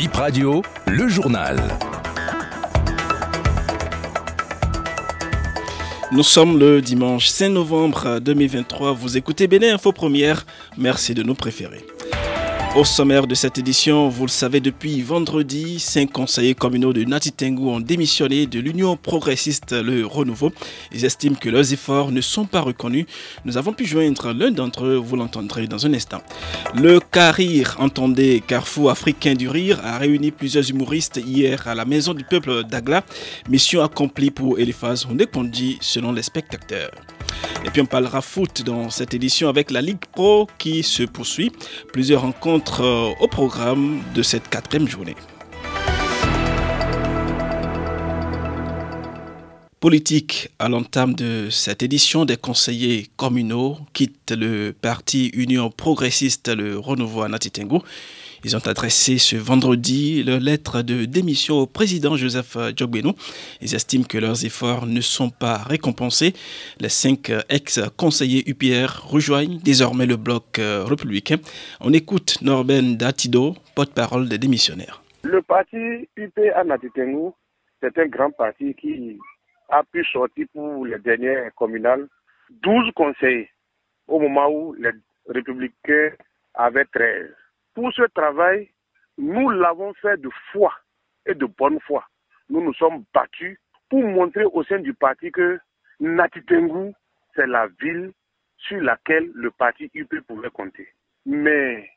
Bip Radio, le journal. Nous sommes le dimanche 5 novembre 2023. Vous écoutez Bénin Info Première. Merci de nous préférer. Au sommaire de cette édition, vous le savez, depuis vendredi, cinq conseillers communaux de Natitengu ont démissionné de l'Union progressiste Le Renouveau. Ils estiment que leurs efforts ne sont pas reconnus. Nous avons pu joindre l'un d'entre eux, vous l'entendrez dans un instant. Le CARIR, entendez Carrefour africain du rire, a réuni plusieurs humoristes hier à la Maison du peuple d'Agla. Mission accomplie pour Eliphaz Hondekondi selon les spectateurs. Et puis on parlera foot dans cette édition avec la Ligue Pro qui se poursuit. Plusieurs rencontres euh, au programme de cette quatrième journée. Politique à l'entame de cette édition, des conseillers communaux quittent le parti Union progressiste, le renouveau à Natitengu. Ils ont adressé ce vendredi leur lettre de démission au président Joseph Djogbeno. Ils estiment que leurs efforts ne sont pas récompensés. Les cinq ex-conseillers UPR rejoignent désormais le bloc euh, républicain. On écoute Norben Datido, porte-parole des démissionnaires. Le parti UPR Natitengu, c'est un grand parti qui a pu sortir pour les dernières communales 12 conseillers au moment où les républicains avaient 13. Pour ce travail, nous l'avons fait de foi et de bonne foi. Nous nous sommes battus pour montrer au sein du parti que Natitengu, c'est la ville sur laquelle le parti UP pouvait compter. Mais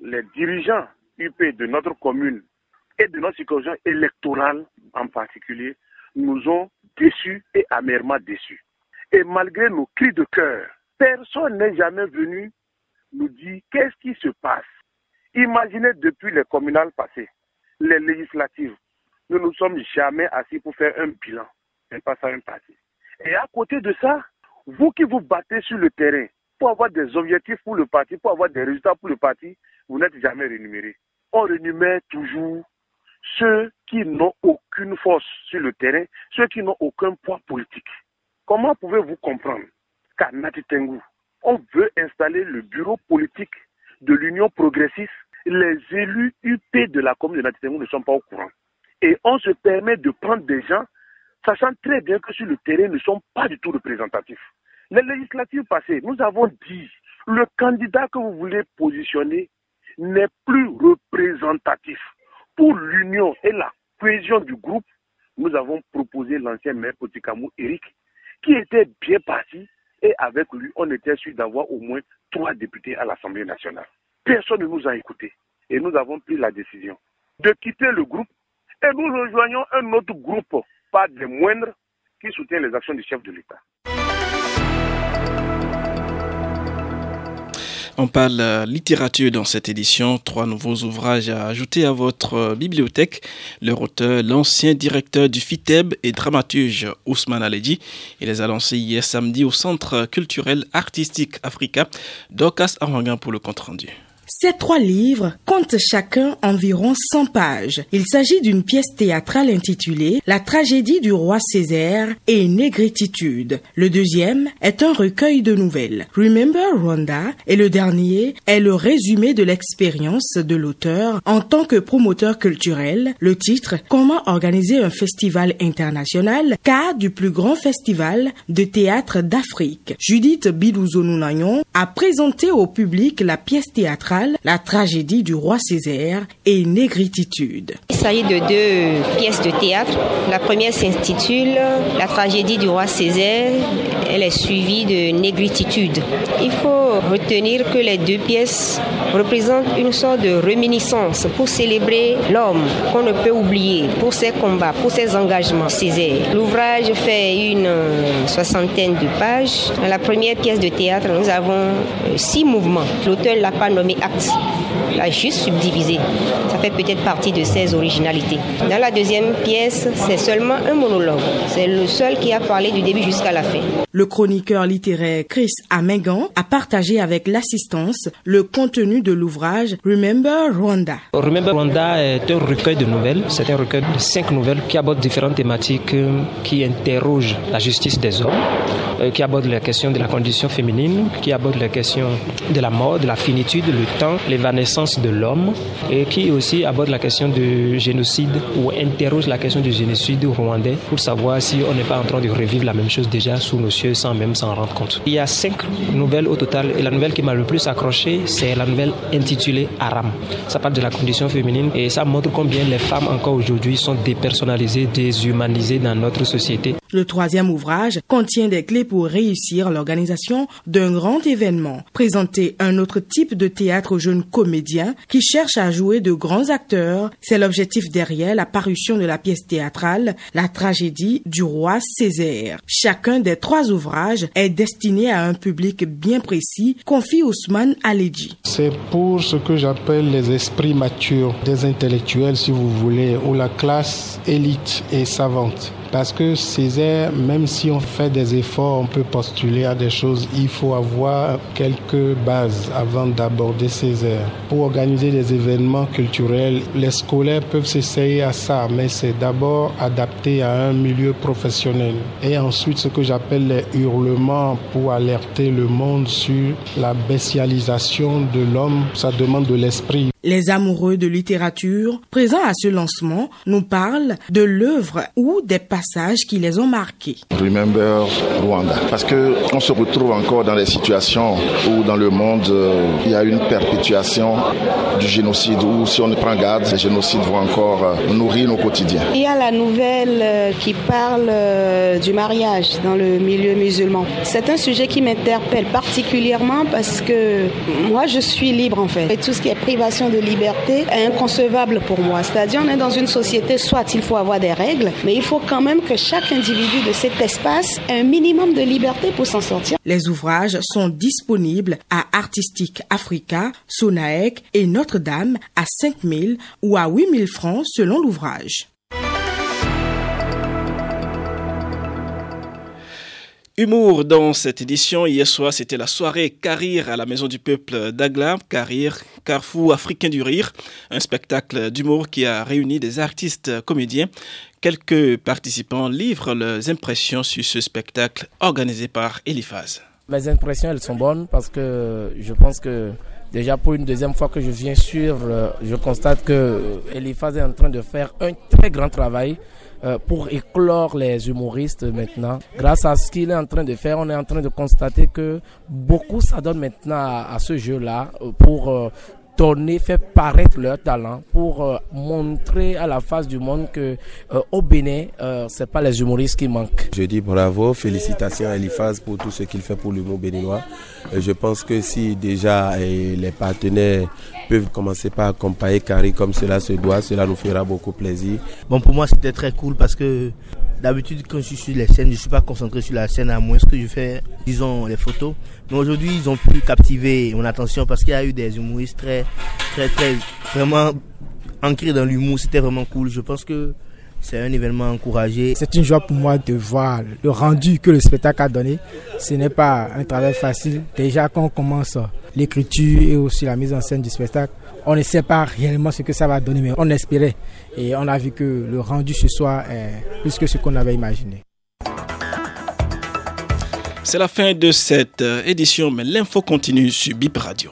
les dirigeants UP de notre commune et de notre circonscription électorale en particulier nous ont déçus et amèrement déçus. Et malgré nos cris de cœur, personne n'est jamais venu nous dire qu'est-ce qui se passe Imaginez depuis les communales passées, les législatives, nous ne nous sommes jamais assis pour faire un bilan, mais pas ça un parti. Et à côté de ça, vous qui vous battez sur le terrain pour avoir des objectifs pour le parti, pour avoir des résultats pour le parti, vous n'êtes jamais rémunérés. On rémunère toujours ceux qui n'ont aucune force sur le terrain, ceux qui n'ont aucun poids politique. Comment pouvez-vous comprendre qu'à Natitengu, on veut installer le bureau politique de l'Union progressiste, les élus UP de la commune de Natitengu ne sont pas au courant. Et on se permet de prendre des gens, sachant très bien que sur le terrain, ils ne sont pas du tout représentatifs. Les législatives passées, nous avons dit, le candidat que vous voulez positionner n'est plus représentatif. Pour l'union et la cohésion du groupe, nous avons proposé l'ancien maire Potikamou, Eric, qui était bien parti et avec lui, on était sûr d'avoir au moins trois députés à l'Assemblée nationale. Personne ne nous a écoutés et nous avons pris la décision de quitter le groupe et nous rejoignons un autre groupe, pas des moindres, qui soutient les actions du chef de l'État. On parle euh, littérature dans cette édition. Trois nouveaux ouvrages à ajouter à votre euh, bibliothèque. Leur auteur, l'ancien directeur du FITEB et dramaturge Ousmane Aledi. Il les a lancés hier samedi au Centre culturel artistique Africa. Docas Arangan pour le compte rendu. Ces trois livres comptent chacun environ 100 pages. Il s'agit d'une pièce théâtrale intitulée La tragédie du roi Césaire et Négrititude. Le deuxième est un recueil de nouvelles, Remember Rwanda, et le dernier est le résumé de l'expérience de l'auteur en tant que promoteur culturel. Le titre Comment organiser un festival international, cas du plus grand festival de théâtre d'Afrique. Judith Bilouzounounayon a présenté au public la pièce théâtrale la tragédie du roi Césaire et Négrititude. Il s'agit de deux pièces de théâtre. La première s'intitule La tragédie du roi Césaire. Elle est suivie de Négrititude. Il faut retenir que les deux pièces représentent une sorte de réminiscence pour célébrer l'homme qu'on ne peut oublier pour ses combats, pour ses engagements. L'ouvrage fait une soixantaine de pages. Dans la première pièce de théâtre, nous avons six mouvements. L'auteur l'a pas nommé acte. Il a juste subdivisé. Ça fait peut-être partie de ses originalités. Dans la deuxième pièce, c'est seulement un monologue. C'est le seul qui a parlé du début jusqu'à la fin. Le chroniqueur littéraire Chris Amengan a partagé avec l'assistance le contenu de l'ouvrage Remember Rwanda. Remember Rwanda est un recueil de nouvelles. C'est un recueil de cinq nouvelles qui abordent différentes thématiques qui interrogent la justice des hommes qui aborde la question de la condition féminine, qui aborde la question de la mort, de la finitude, le temps, l'évanescence de l'homme, et qui aussi aborde la question du génocide ou interroge la question du génocide rwandais pour savoir si on n'est pas en train de revivre la même chose déjà sous nos cieux sans même s'en rendre compte. Il y a cinq nouvelles au total et la nouvelle qui m'a le plus accroché, c'est la nouvelle intitulée Aram. Ça parle de la condition féminine et ça montre combien les femmes encore aujourd'hui sont dépersonnalisées, déshumanisées dans notre société. Le troisième ouvrage contient des clés pour réussir l'organisation d'un grand événement, présenter un autre type de théâtre aux jeunes comédiens qui cherchent à jouer de grands acteurs. C'est l'objectif derrière la parution de la pièce théâtrale La tragédie du roi Césaire. Chacun des trois ouvrages est destiné à un public bien précis, confie Ousmane Aledji. C'est pour ce que j'appelle les esprits matures, des intellectuels si vous voulez, ou la classe élite et savante. Parce que Césaire, même si on fait des efforts, on peut postuler à des choses, il faut avoir quelques bases avant d'aborder Césaire. Pour organiser des événements culturels, les scolaires peuvent s'essayer à ça, mais c'est d'abord adapté à un milieu professionnel. Et ensuite, ce que j'appelle les hurlements pour alerter le monde sur la bestialisation de l'homme, ça demande de l'esprit. Les amoureux de littérature présents à ce lancement nous parlent de l'œuvre ou des passages qui les ont marqués. Remember Rwanda. Parce que on se retrouve encore dans des situations où dans le monde euh, il y a une perpétuation du génocide où si on ne prend garde, les génocides vont encore euh, nourrir nos quotidiens. Il y a la nouvelle euh, qui parle du mariage dans le milieu musulman. C'est un sujet qui m'interpelle particulièrement parce que moi je suis libre en fait. Et tout ce qui est privation de liberté est inconcevable pour moi. C'est-à-dire, on est dans une société, soit il faut avoir des règles, mais il faut quand même que chaque individu de cet espace ait un minimum de liberté pour s'en sortir. Les ouvrages sont disponibles à Artistique Africa, Sonaec et Notre-Dame à 5 000 ou à 8 000 francs selon l'ouvrage. Humour dans cette édition. Hier soir, c'était la soirée Carir à la Maison du Peuple d'Agla. Carir, Carrefour africain du rire. Un spectacle d'humour qui a réuni des artistes comédiens. Quelques participants livrent leurs impressions sur ce spectacle organisé par Eliphaz. Mes impressions, elles sont bonnes parce que je pense que déjà pour une deuxième fois que je viens sur, euh, je constate que Eliphaz est en train de faire un très grand travail euh, pour éclore les humoristes maintenant. Grâce à ce qu'il est en train de faire, on est en train de constater que beaucoup s'adonnent maintenant à, ce jeu-là euh, pour euh, donner, faire paraître leur talent pour euh, montrer à la face du monde que euh, au Bénin, euh, c'est pas les humoristes qui manquent. Je dis bravo, félicitations à Elifaz pour tout ce qu'il fait pour l'humour béninois. je pense que si déjà les partenaires peuvent commencer par accompagner Carrie comme cela se doit, cela nous fera beaucoup plaisir. Bon, pour moi, c'était très cool parce que D'habitude, quand je suis sur les scènes, je ne suis pas concentré sur la scène à moins que je fais, disons, les photos. Mais aujourd'hui, ils ont pu captiver mon attention parce qu'il y a eu des humoristes très, très, très, vraiment ancrés dans l'humour. C'était vraiment cool. Je pense que c'est un événement encouragé. C'est une joie pour moi de voir le rendu que le spectacle a donné. Ce n'est pas un travail facile. Déjà, quand on commence l'écriture et aussi la mise en scène du spectacle, on ne sait pas réellement ce que ça va donner, mais on espérait. Et on a vu que le rendu ce soir est plus que ce qu'on avait imaginé. C'est la fin de cette euh, édition, mais l'info continue sur BIP Radio.